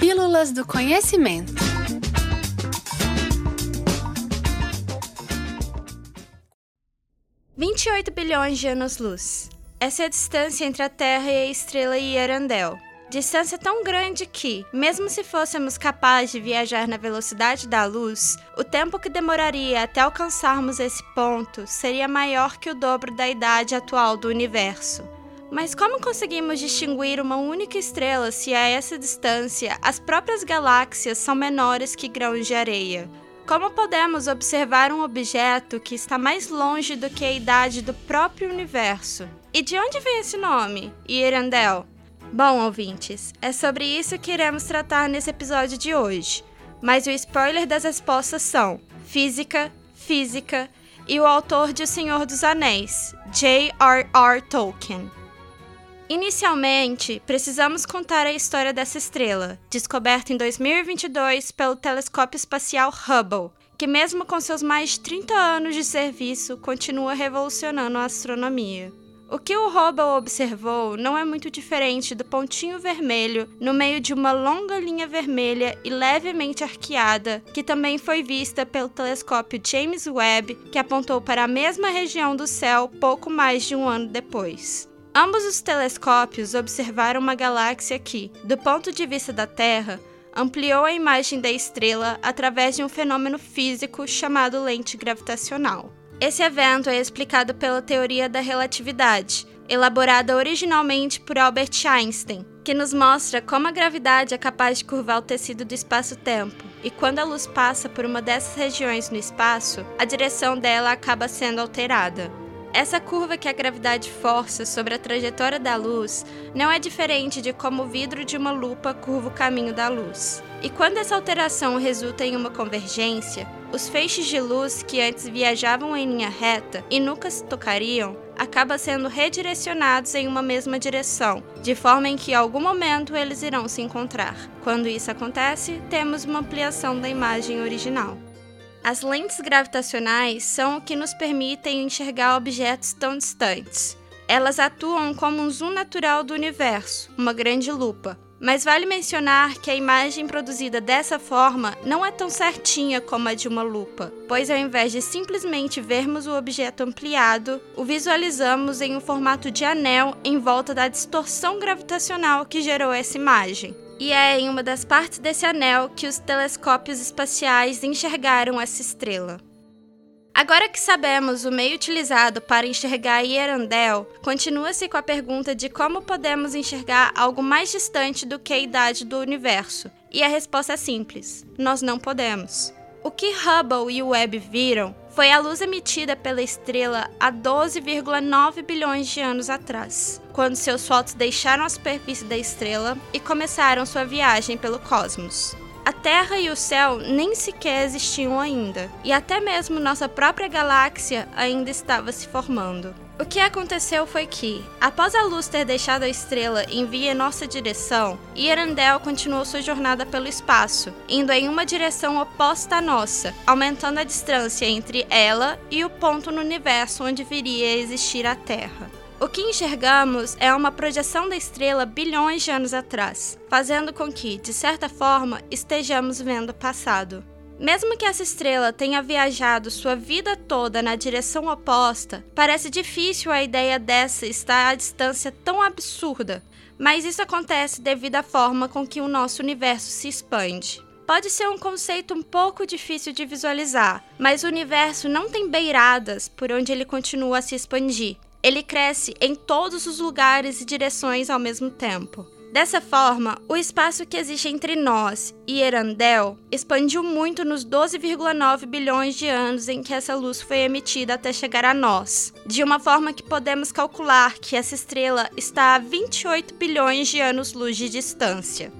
Pílulas do Conhecimento. Vinte e oito bilhões de anos-luz. Essa é a distância entre a Terra e a estrela Hierandel. Distância tão grande que, mesmo se fôssemos capazes de viajar na velocidade da luz, o tempo que demoraria até alcançarmos esse ponto seria maior que o dobro da idade atual do universo. Mas como conseguimos distinguir uma única estrela se a essa distância as próprias galáxias são menores que grãos de areia? Como podemos observar um objeto que está mais longe do que a idade do próprio universo? E de onde vem esse nome, Irandel? Bom, ouvintes, é sobre isso que iremos tratar nesse episódio de hoje. Mas o spoiler das respostas são física, física e o autor de O Senhor dos Anéis, J.R.R. Tolkien. Inicialmente, precisamos contar a história dessa estrela, descoberta em 2022 pelo telescópio espacial Hubble, que, mesmo com seus mais de 30 anos de serviço, continua revolucionando a astronomia. O que o Hubble observou não é muito diferente do pontinho vermelho no meio de uma longa linha vermelha e levemente arqueada, que também foi vista pelo telescópio James Webb, que apontou para a mesma região do céu pouco mais de um ano depois. Ambos os telescópios observaram uma galáxia que, do ponto de vista da Terra, ampliou a imagem da estrela através de um fenômeno físico chamado lente gravitacional. Esse evento é explicado pela teoria da relatividade, elaborada originalmente por Albert Einstein, que nos mostra como a gravidade é capaz de curvar o tecido do espaço-tempo, e quando a luz passa por uma dessas regiões no espaço, a direção dela acaba sendo alterada. Essa curva que a gravidade força sobre a trajetória da luz não é diferente de como o vidro de uma lupa curva o caminho da luz. E quando essa alteração resulta em uma convergência, os feixes de luz que antes viajavam em linha reta e nunca se tocariam, acabam sendo redirecionados em uma mesma direção, de forma em que em algum momento eles irão se encontrar. Quando isso acontece, temos uma ampliação da imagem original. As lentes gravitacionais são o que nos permitem enxergar objetos tão distantes. Elas atuam como um zoom natural do universo, uma grande lupa. Mas vale mencionar que a imagem produzida dessa forma não é tão certinha como a de uma lupa, pois ao invés de simplesmente vermos o objeto ampliado, o visualizamos em um formato de anel em volta da distorção gravitacional que gerou essa imagem e é em uma das partes desse anel que os telescópios espaciais enxergaram essa estrela. Agora que sabemos o meio utilizado para enxergar Hierandel, continua-se com a pergunta de como podemos enxergar algo mais distante do que a idade do universo. E a resposta é simples: nós não podemos. O que Hubble e Webb viram foi a luz emitida pela estrela há 12,9 bilhões de anos atrás, quando seus fotos deixaram a superfície da estrela e começaram sua viagem pelo cosmos. A Terra e o céu nem sequer existiam ainda, e até mesmo nossa própria galáxia ainda estava se formando. O que aconteceu foi que, após a luz ter deixado a estrela em via nossa direção, Irandel continuou sua jornada pelo espaço, indo em uma direção oposta à nossa, aumentando a distância entre ela e o ponto no universo onde viria a existir a Terra. O que enxergamos é uma projeção da estrela bilhões de anos atrás, fazendo com que, de certa forma, estejamos vendo o passado. Mesmo que essa estrela tenha viajado sua vida toda na direção oposta, parece difícil a ideia dessa estar à distância tão absurda, mas isso acontece devido à forma com que o nosso universo se expande. Pode ser um conceito um pouco difícil de visualizar, mas o universo não tem beiradas por onde ele continua a se expandir. Ele cresce em todos os lugares e direções ao mesmo tempo. Dessa forma, o espaço que existe entre nós e Erandel expandiu muito nos 12,9 bilhões de anos em que essa luz foi emitida até chegar a nós, de uma forma que podemos calcular que essa estrela está a 28 bilhões de anos-luz de distância.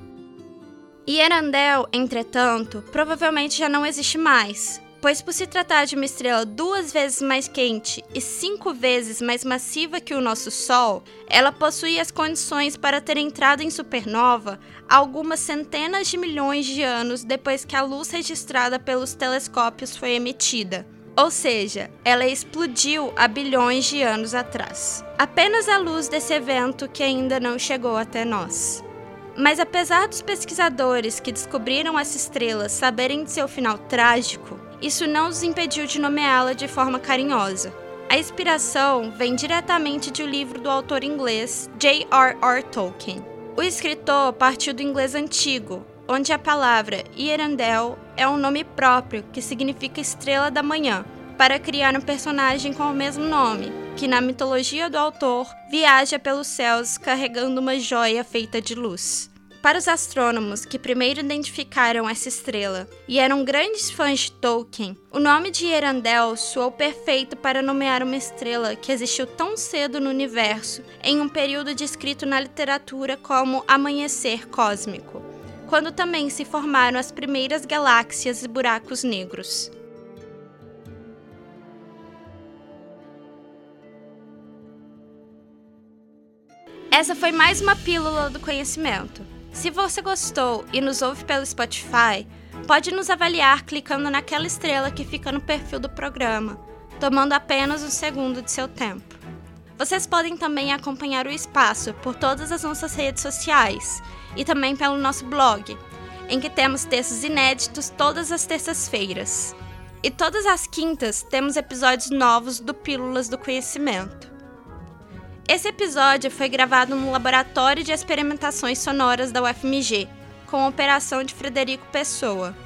E Erandel, entretanto, provavelmente já não existe mais, pois por se tratar de uma estrela duas vezes mais quente e cinco vezes mais massiva que o nosso Sol, ela possui as condições para ter entrado em supernova algumas centenas de milhões de anos depois que a luz registrada pelos telescópios foi emitida. Ou seja, ela explodiu há bilhões de anos atrás. Apenas a luz desse evento que ainda não chegou até nós. Mas apesar dos pesquisadores que descobriram essa estrela saberem de seu final trágico, isso não os impediu de nomeá-la de forma carinhosa. A inspiração vem diretamente de um livro do autor inglês J.R.R. Tolkien. O escritor partiu do inglês antigo, onde a palavra Hierandel é um nome próprio que significa estrela da manhã, para criar um personagem com o mesmo nome, que na mitologia do autor viaja pelos céus carregando uma joia feita de luz. Para os astrônomos que primeiro identificaram essa estrela e eram grandes fãs de Tolkien, o nome de Erandel soou perfeito para nomear uma estrela que existiu tão cedo no universo, em um período descrito na literatura como amanhecer cósmico, quando também se formaram as primeiras galáxias e buracos negros. Essa foi mais uma pílula do conhecimento. Se você gostou e nos ouve pelo Spotify, pode nos avaliar clicando naquela estrela que fica no perfil do programa, tomando apenas um segundo de seu tempo. Vocês podem também acompanhar o espaço por todas as nossas redes sociais e também pelo nosso blog, em que temos textos inéditos todas as terças-feiras. E todas as quintas temos episódios novos do Pílulas do Conhecimento. Esse episódio foi gravado no Laboratório de Experimentações Sonoras da UFMG, com a operação de Frederico Pessoa.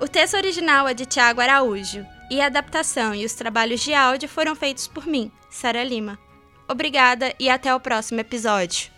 O texto original é de Tiago Araújo, e a adaptação e os trabalhos de áudio foram feitos por mim, Sara Lima. Obrigada e até o próximo episódio.